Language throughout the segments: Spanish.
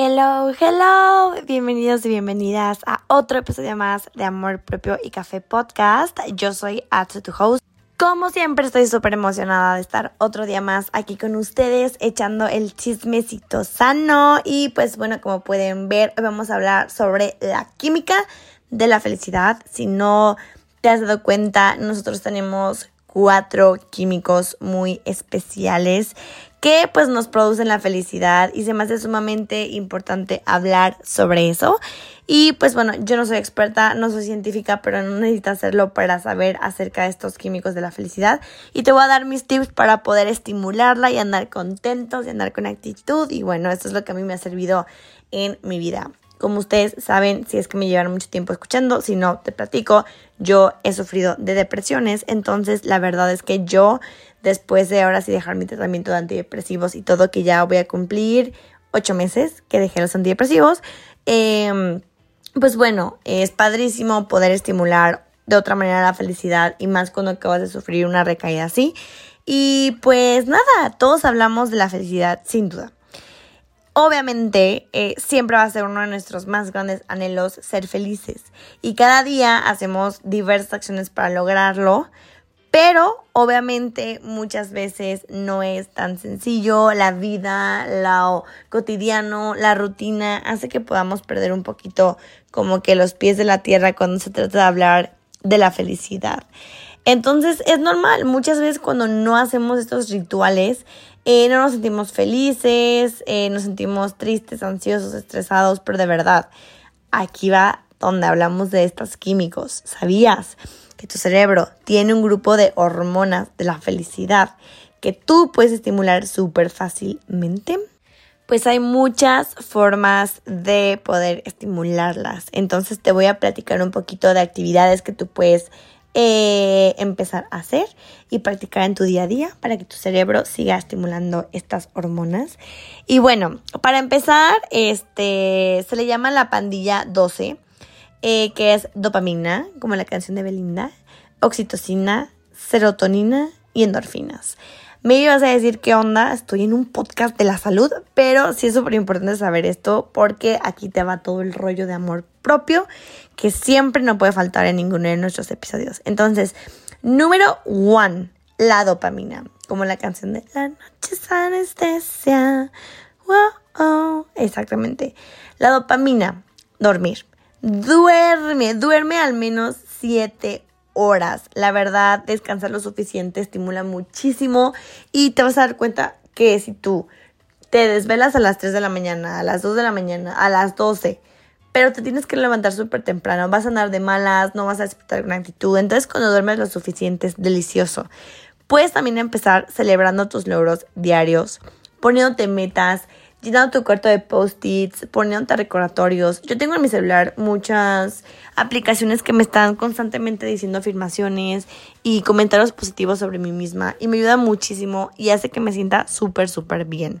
Hello, hello, bienvenidos y bienvenidas a otro episodio más de Amor Propio y Café Podcast. Yo soy Atsu, host. Como siempre estoy súper emocionada de estar otro día más aquí con ustedes echando el chismecito sano y pues bueno, como pueden ver, hoy vamos a hablar sobre la química de la felicidad. Si no te has dado cuenta, nosotros tenemos cuatro químicos muy especiales que pues nos producen la felicidad y se me hace sumamente importante hablar sobre eso. Y pues bueno, yo no soy experta, no soy científica, pero no necesito hacerlo para saber acerca de estos químicos de la felicidad. Y te voy a dar mis tips para poder estimularla y andar contentos y andar con actitud. Y bueno, esto es lo que a mí me ha servido en mi vida. Como ustedes saben, si es que me llevan mucho tiempo escuchando, si no, te platico, yo he sufrido de depresiones, entonces la verdad es que yo después de ahora sí dejar mi tratamiento de antidepresivos y todo, que ya voy a cumplir ocho meses que dejé los antidepresivos, em, pues bueno, es padrísimo poder estimular de otra manera la felicidad y más cuando acabas de sufrir una recaída así. Y pues nada, todos hablamos de la felicidad sin duda. Obviamente, eh, siempre va a ser uno de nuestros más grandes anhelos ser felices. Y cada día hacemos diversas acciones para lograrlo. Pero obviamente muchas veces no es tan sencillo. La vida, lo cotidiano, la rutina hace que podamos perder un poquito como que los pies de la tierra cuando se trata de hablar de la felicidad. Entonces es normal, muchas veces cuando no hacemos estos rituales, eh, no nos sentimos felices, eh, nos sentimos tristes, ansiosos, estresados, pero de verdad, aquí va donde hablamos de estos químicos, ¿sabías? que tu cerebro tiene un grupo de hormonas de la felicidad que tú puedes estimular súper fácilmente, pues hay muchas formas de poder estimularlas. Entonces te voy a platicar un poquito de actividades que tú puedes eh, empezar a hacer y practicar en tu día a día para que tu cerebro siga estimulando estas hormonas. Y bueno, para empezar, este se le llama la pandilla 12 eh, que es dopamina, como la canción de Belinda, oxitocina, serotonina y endorfinas. Me ibas a decir qué onda, estoy en un podcast de la salud, pero sí es súper importante saber esto porque aquí te va todo el rollo de amor propio que siempre no puede faltar en ninguno de nuestros episodios. Entonces, número one, la dopamina, como la canción de La noche es anestesia. Wow, exactamente. La dopamina, dormir. Duerme, duerme al menos 7 horas. La verdad, descansar lo suficiente estimula muchísimo y te vas a dar cuenta que si tú te desvelas a las 3 de la mañana, a las 2 de la mañana, a las 12, pero te tienes que levantar súper temprano, vas a andar de malas, no vas a despertar con actitud. Entonces, cuando duermes lo suficiente es delicioso. Puedes también empezar celebrando tus logros diarios, poniéndote metas, llenando tu cuarto de post-its, poniéndote recordatorios. Yo tengo en mi celular muchas aplicaciones que me están constantemente diciendo afirmaciones y comentarios positivos sobre mí misma y me ayuda muchísimo y hace que me sienta súper, súper bien.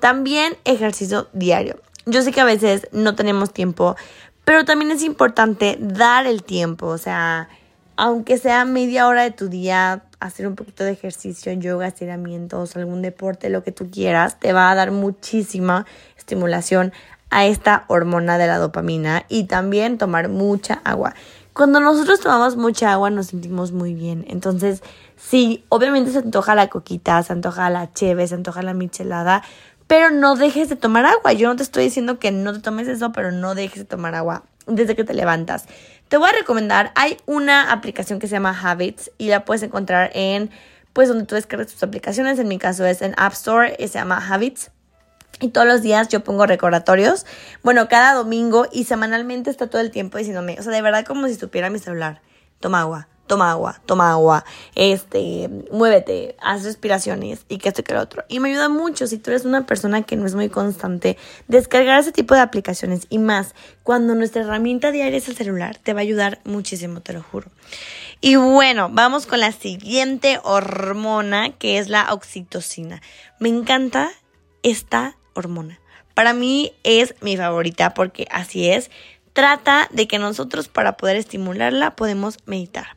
También ejercicio diario. Yo sé que a veces no tenemos tiempo, pero también es importante dar el tiempo, o sea, aunque sea media hora de tu día, hacer un poquito de ejercicio, yoga, estiramientos, algún deporte, lo que tú quieras, te va a dar muchísima estimulación a esta hormona de la dopamina y también tomar mucha agua. Cuando nosotros tomamos mucha agua nos sentimos muy bien. Entonces, sí, obviamente se antoja la coquita, se antoja la cheve, se antoja la michelada, pero no dejes de tomar agua. Yo no te estoy diciendo que no te tomes eso, pero no dejes de tomar agua desde que te levantas. Te voy a recomendar, hay una aplicación que se llama Habits y la puedes encontrar en, pues, donde tú descargas tus aplicaciones. En mi caso es en App Store y se llama Habits. Y todos los días yo pongo recordatorios. Bueno, cada domingo y semanalmente está todo el tiempo diciéndome, o sea, de verdad como si supiera mi celular. Toma agua, toma agua, toma agua, este, muévete, haz respiraciones y que esto y que lo otro. Y me ayuda mucho si tú eres una persona que no es muy constante, descargar ese tipo de aplicaciones y más, cuando nuestra herramienta diaria es el celular, te va a ayudar muchísimo, te lo juro. Y bueno, vamos con la siguiente hormona que es la oxitocina. Me encanta esta hormona. Para mí es mi favorita porque así es. Trata de que nosotros para poder estimularla podemos meditar.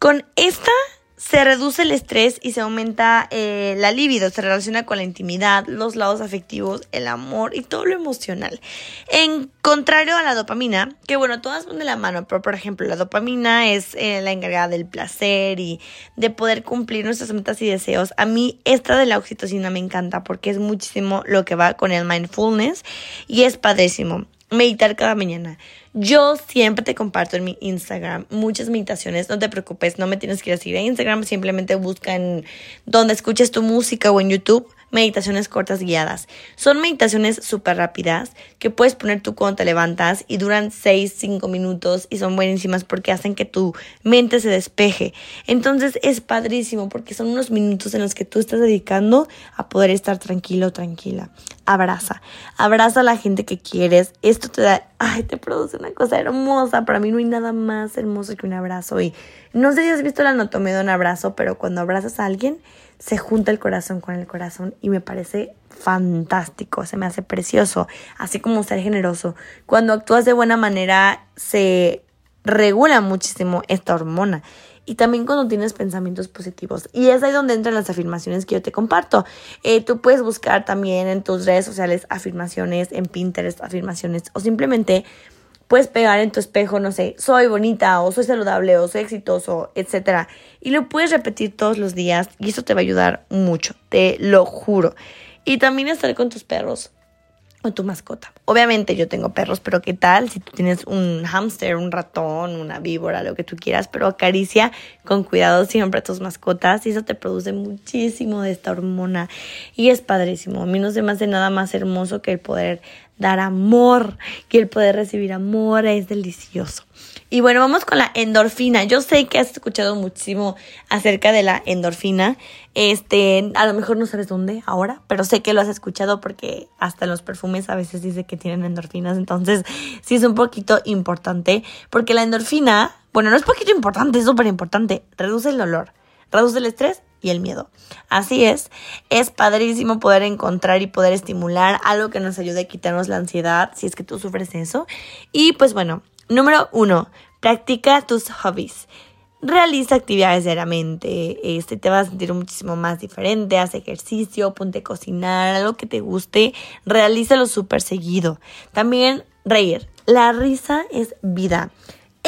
Con esta se reduce el estrés y se aumenta eh, la libido, se relaciona con la intimidad, los lados afectivos, el amor y todo lo emocional. En contrario a la dopamina, que bueno, todas van de la mano, pero por ejemplo, la dopamina es eh, la encargada del placer y de poder cumplir nuestras metas y deseos. A mí esta de la oxitocina me encanta porque es muchísimo lo que va con el mindfulness y es padrísimo meditar cada mañana. Yo siempre te comparto en mi Instagram muchas meditaciones. No te preocupes, no me tienes que ir a seguir a Instagram. Simplemente busca en donde escuches tu música o en YouTube meditaciones cortas guiadas. Son meditaciones súper rápidas que puedes poner tú cuando te levantas y duran 6, 5 minutos y son buenísimas porque hacen que tu mente se despeje. Entonces es padrísimo porque son unos minutos en los que tú estás dedicando a poder estar tranquilo, tranquila. Abraza, abraza a la gente que quieres. Esto te da, ay, te produce una cosa hermosa. Para mí no hay nada más hermoso que un abrazo. Y no sé si has visto la anatomía de un abrazo, pero cuando abrazas a alguien, se junta el corazón con el corazón y me parece fantástico, se me hace precioso, así como ser generoso. Cuando actúas de buena manera se regula muchísimo esta hormona y también cuando tienes pensamientos positivos. Y es ahí donde entran las afirmaciones que yo te comparto. Eh, tú puedes buscar también en tus redes sociales afirmaciones, en Pinterest afirmaciones o simplemente puedes pegar en tu espejo, no sé, soy bonita o soy saludable o soy exitoso, etc. Y lo puedes repetir todos los días y eso te va a ayudar mucho, te lo juro. Y también estar con tus perros o tu mascota. Obviamente yo tengo perros, pero ¿qué tal si tú tienes un hámster, un ratón, una víbora, lo que tú quieras? Pero acaricia con cuidado siempre a tus mascotas y eso te produce muchísimo de esta hormona y es padrísimo. A mí no se me hace nada más hermoso que el poder dar amor, que el poder recibir amor es delicioso. Y bueno, vamos con la endorfina. Yo sé que has escuchado muchísimo acerca de la endorfina. Este, a lo mejor no sabes dónde ahora, pero sé que lo has escuchado porque hasta los perfumes a veces dice que tienen endorfinas. Entonces, sí es un poquito importante porque la endorfina, bueno, no es poquito importante, es súper importante. Reduce el dolor, reduce el estrés y el miedo. Así es, es padrísimo poder encontrar y poder estimular algo que nos ayude a quitarnos la ansiedad, si es que tú sufres eso. Y pues bueno, número uno, practica tus hobbies. Realiza actividades diariamente, este, te vas a sentir muchísimo más diferente, haz ejercicio, ponte a cocinar, algo que te guste, realízalo súper seguido. También reír, la risa es vida.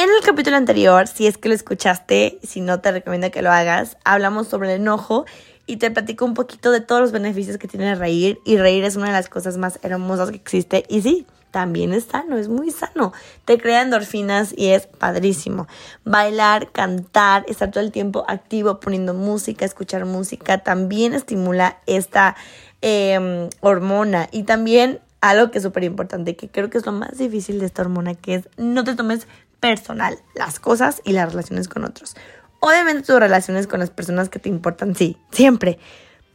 En el capítulo anterior, si es que lo escuchaste, si no te recomiendo que lo hagas, hablamos sobre el enojo y te platico un poquito de todos los beneficios que tiene reír y reír es una de las cosas más hermosas que existe y sí, también es sano, es muy sano. Te crea endorfinas y es padrísimo. Bailar, cantar, estar todo el tiempo activo poniendo música, escuchar música, también estimula esta em, hormona y también algo que es súper importante, que creo que es lo más difícil de esta hormona, que es no te tomes personal, las cosas y las relaciones con otros. Obviamente tus relaciones con las personas que te importan, sí, siempre.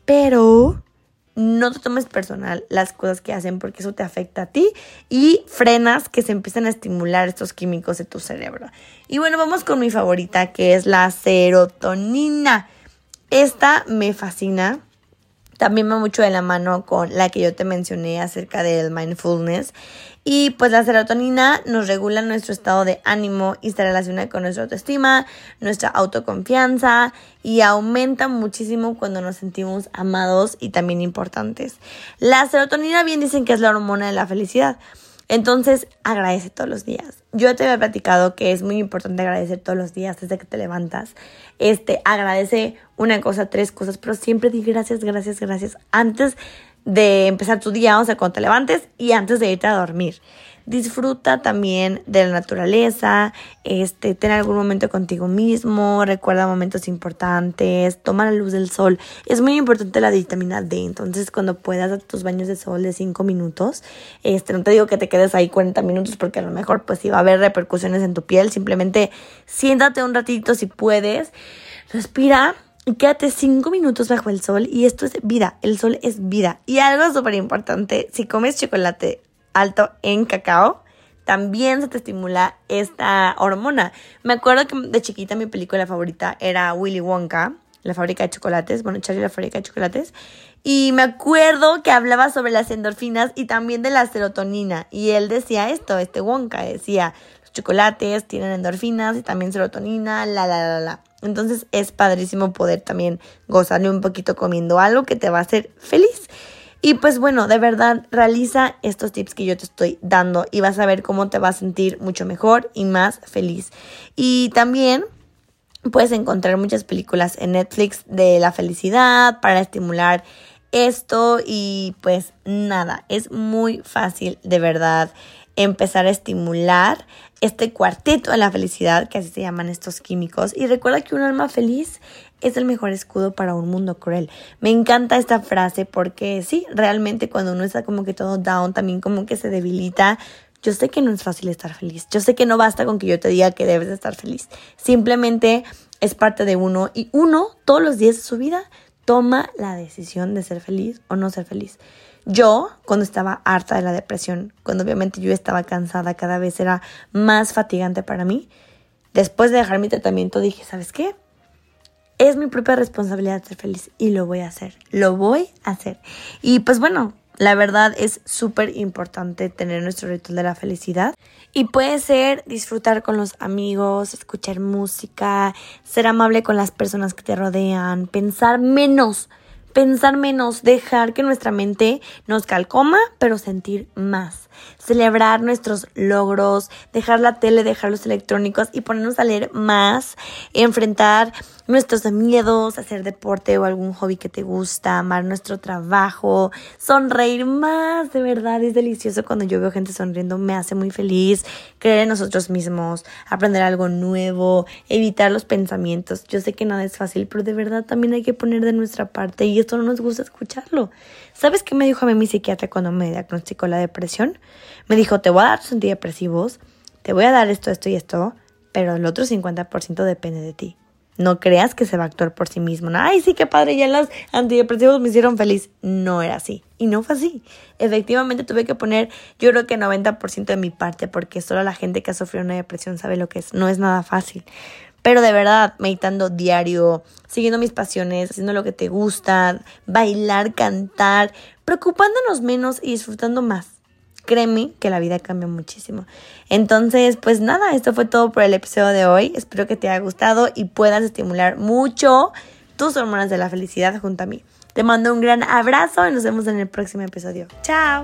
Pero no te tomes personal las cosas que hacen porque eso te afecta a ti y frenas que se empiezan a estimular estos químicos de tu cerebro. Y bueno, vamos con mi favorita que es la serotonina. Esta me fascina. También va mucho de la mano con la que yo te mencioné acerca del mindfulness. Y pues la serotonina nos regula nuestro estado de ánimo y se relaciona con nuestra autoestima, nuestra autoconfianza y aumenta muchísimo cuando nos sentimos amados y también importantes. La serotonina bien dicen que es la hormona de la felicidad. Entonces, agradece todos los días. Yo te había platicado que es muy importante agradecer todos los días desde que te levantas. Este, agradece una cosa, tres cosas, pero siempre di gracias, gracias, gracias antes de empezar tu día, o sea, cuando te levantes y antes de irte a dormir. Disfruta también de la naturaleza, este, ten algún momento contigo mismo, recuerda momentos importantes, toma la luz del sol. Es muy importante la vitamina D, entonces cuando puedas dar tus baños de sol de 5 minutos, este, no te digo que te quedes ahí 40 minutos porque a lo mejor pues sí va a haber repercusiones en tu piel, simplemente siéntate un ratito si puedes, respira quédate cinco minutos bajo el sol y esto es vida, el sol es vida. Y algo súper importante, si comes chocolate alto en cacao, también se te estimula esta hormona. Me acuerdo que de chiquita mi película favorita era Willy Wonka, la fábrica de chocolates, bueno, Charlie la fábrica de chocolates. Y me acuerdo que hablaba sobre las endorfinas y también de la serotonina. Y él decía esto, este Wonka decía, Chocolates tienen endorfinas y también serotonina, la, la, la, la. Entonces es padrísimo poder también gozarle un poquito comiendo algo que te va a hacer feliz. Y pues bueno, de verdad, realiza estos tips que yo te estoy dando y vas a ver cómo te vas a sentir mucho mejor y más feliz. Y también puedes encontrar muchas películas en Netflix de la felicidad para estimular esto y pues nada, es muy fácil de verdad empezar a estimular este cuarteto de la felicidad, que así se llaman estos químicos. Y recuerda que un alma feliz es el mejor escudo para un mundo cruel. Me encanta esta frase porque sí, realmente cuando uno está como que todo down, también como que se debilita. Yo sé que no es fácil estar feliz. Yo sé que no basta con que yo te diga que debes estar feliz. Simplemente es parte de uno y uno todos los días de su vida toma la decisión de ser feliz o no ser feliz. Yo, cuando estaba harta de la depresión, cuando obviamente yo estaba cansada, cada vez era más fatigante para mí, después de dejar mi tratamiento dije, ¿sabes qué? Es mi propia responsabilidad ser feliz y lo voy a hacer, lo voy a hacer. Y pues bueno, la verdad es súper importante tener nuestro ritual de la felicidad y puede ser disfrutar con los amigos, escuchar música, ser amable con las personas que te rodean, pensar menos, pensar menos, dejar que nuestra mente nos calcoma, pero sentir más celebrar nuestros logros, dejar la tele, dejar los electrónicos y ponernos a leer más, enfrentar nuestros miedos, hacer deporte o algún hobby que te gusta, amar nuestro trabajo, sonreír más, de verdad es delicioso cuando yo veo gente sonriendo, me hace muy feliz, creer en nosotros mismos, aprender algo nuevo, evitar los pensamientos. Yo sé que nada es fácil, pero de verdad también hay que poner de nuestra parte y esto no nos gusta escucharlo. ¿Sabes qué me dijo a mí mi psiquiatra cuando me diagnosticó la depresión? Me dijo, te voy a dar tus antidepresivos, te voy a dar esto, esto y esto, pero el otro 50% depende de ti. No creas que se va a actuar por sí mismo. Ay, sí, qué padre, ya los antidepresivos me hicieron feliz. No era así. Y no fue así. Efectivamente tuve que poner, yo creo que 90% de mi parte, porque solo la gente que ha sufrido una depresión sabe lo que es. No es nada fácil. Pero de verdad, meditando diario, siguiendo mis pasiones, haciendo lo que te gusta, bailar, cantar, preocupándonos menos y disfrutando más créeme que la vida cambia muchísimo. Entonces, pues nada, esto fue todo por el episodio de hoy. Espero que te haya gustado y puedas estimular mucho tus hormonas de la felicidad junto a mí. Te mando un gran abrazo y nos vemos en el próximo episodio. Chao.